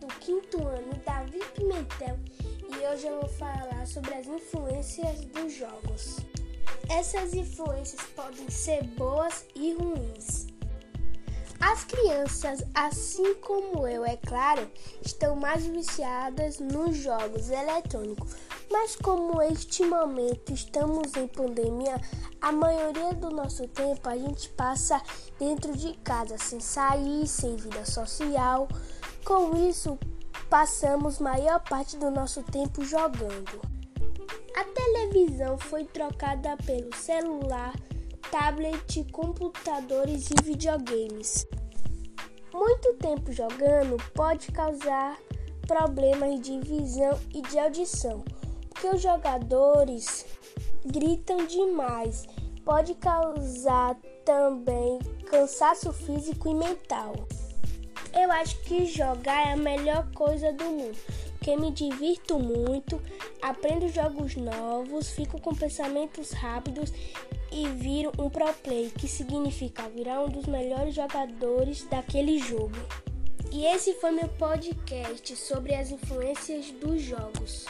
do quinto ano, Davi Pimentel, e hoje eu vou falar sobre as influências dos jogos. Essas influências podem ser boas e ruins. As crianças, assim como eu, é claro, estão mais viciadas nos jogos eletrônicos. Mas como este momento estamos em pandemia, a maioria do nosso tempo a gente passa dentro de casa, sem sair, sem vida social. Com isso, passamos maior parte do nosso tempo jogando. A televisão foi trocada pelo celular, tablet, computadores e videogames. Muito tempo jogando pode causar problemas de visão e de audição, porque os jogadores gritam demais. Pode causar também cansaço físico e mental. Eu acho que jogar é a melhor coisa do mundo, porque me divirto muito, aprendo jogos novos, fico com pensamentos rápidos e viro um pro play, que significa virar um dos melhores jogadores daquele jogo. E esse foi meu podcast sobre as influências dos jogos.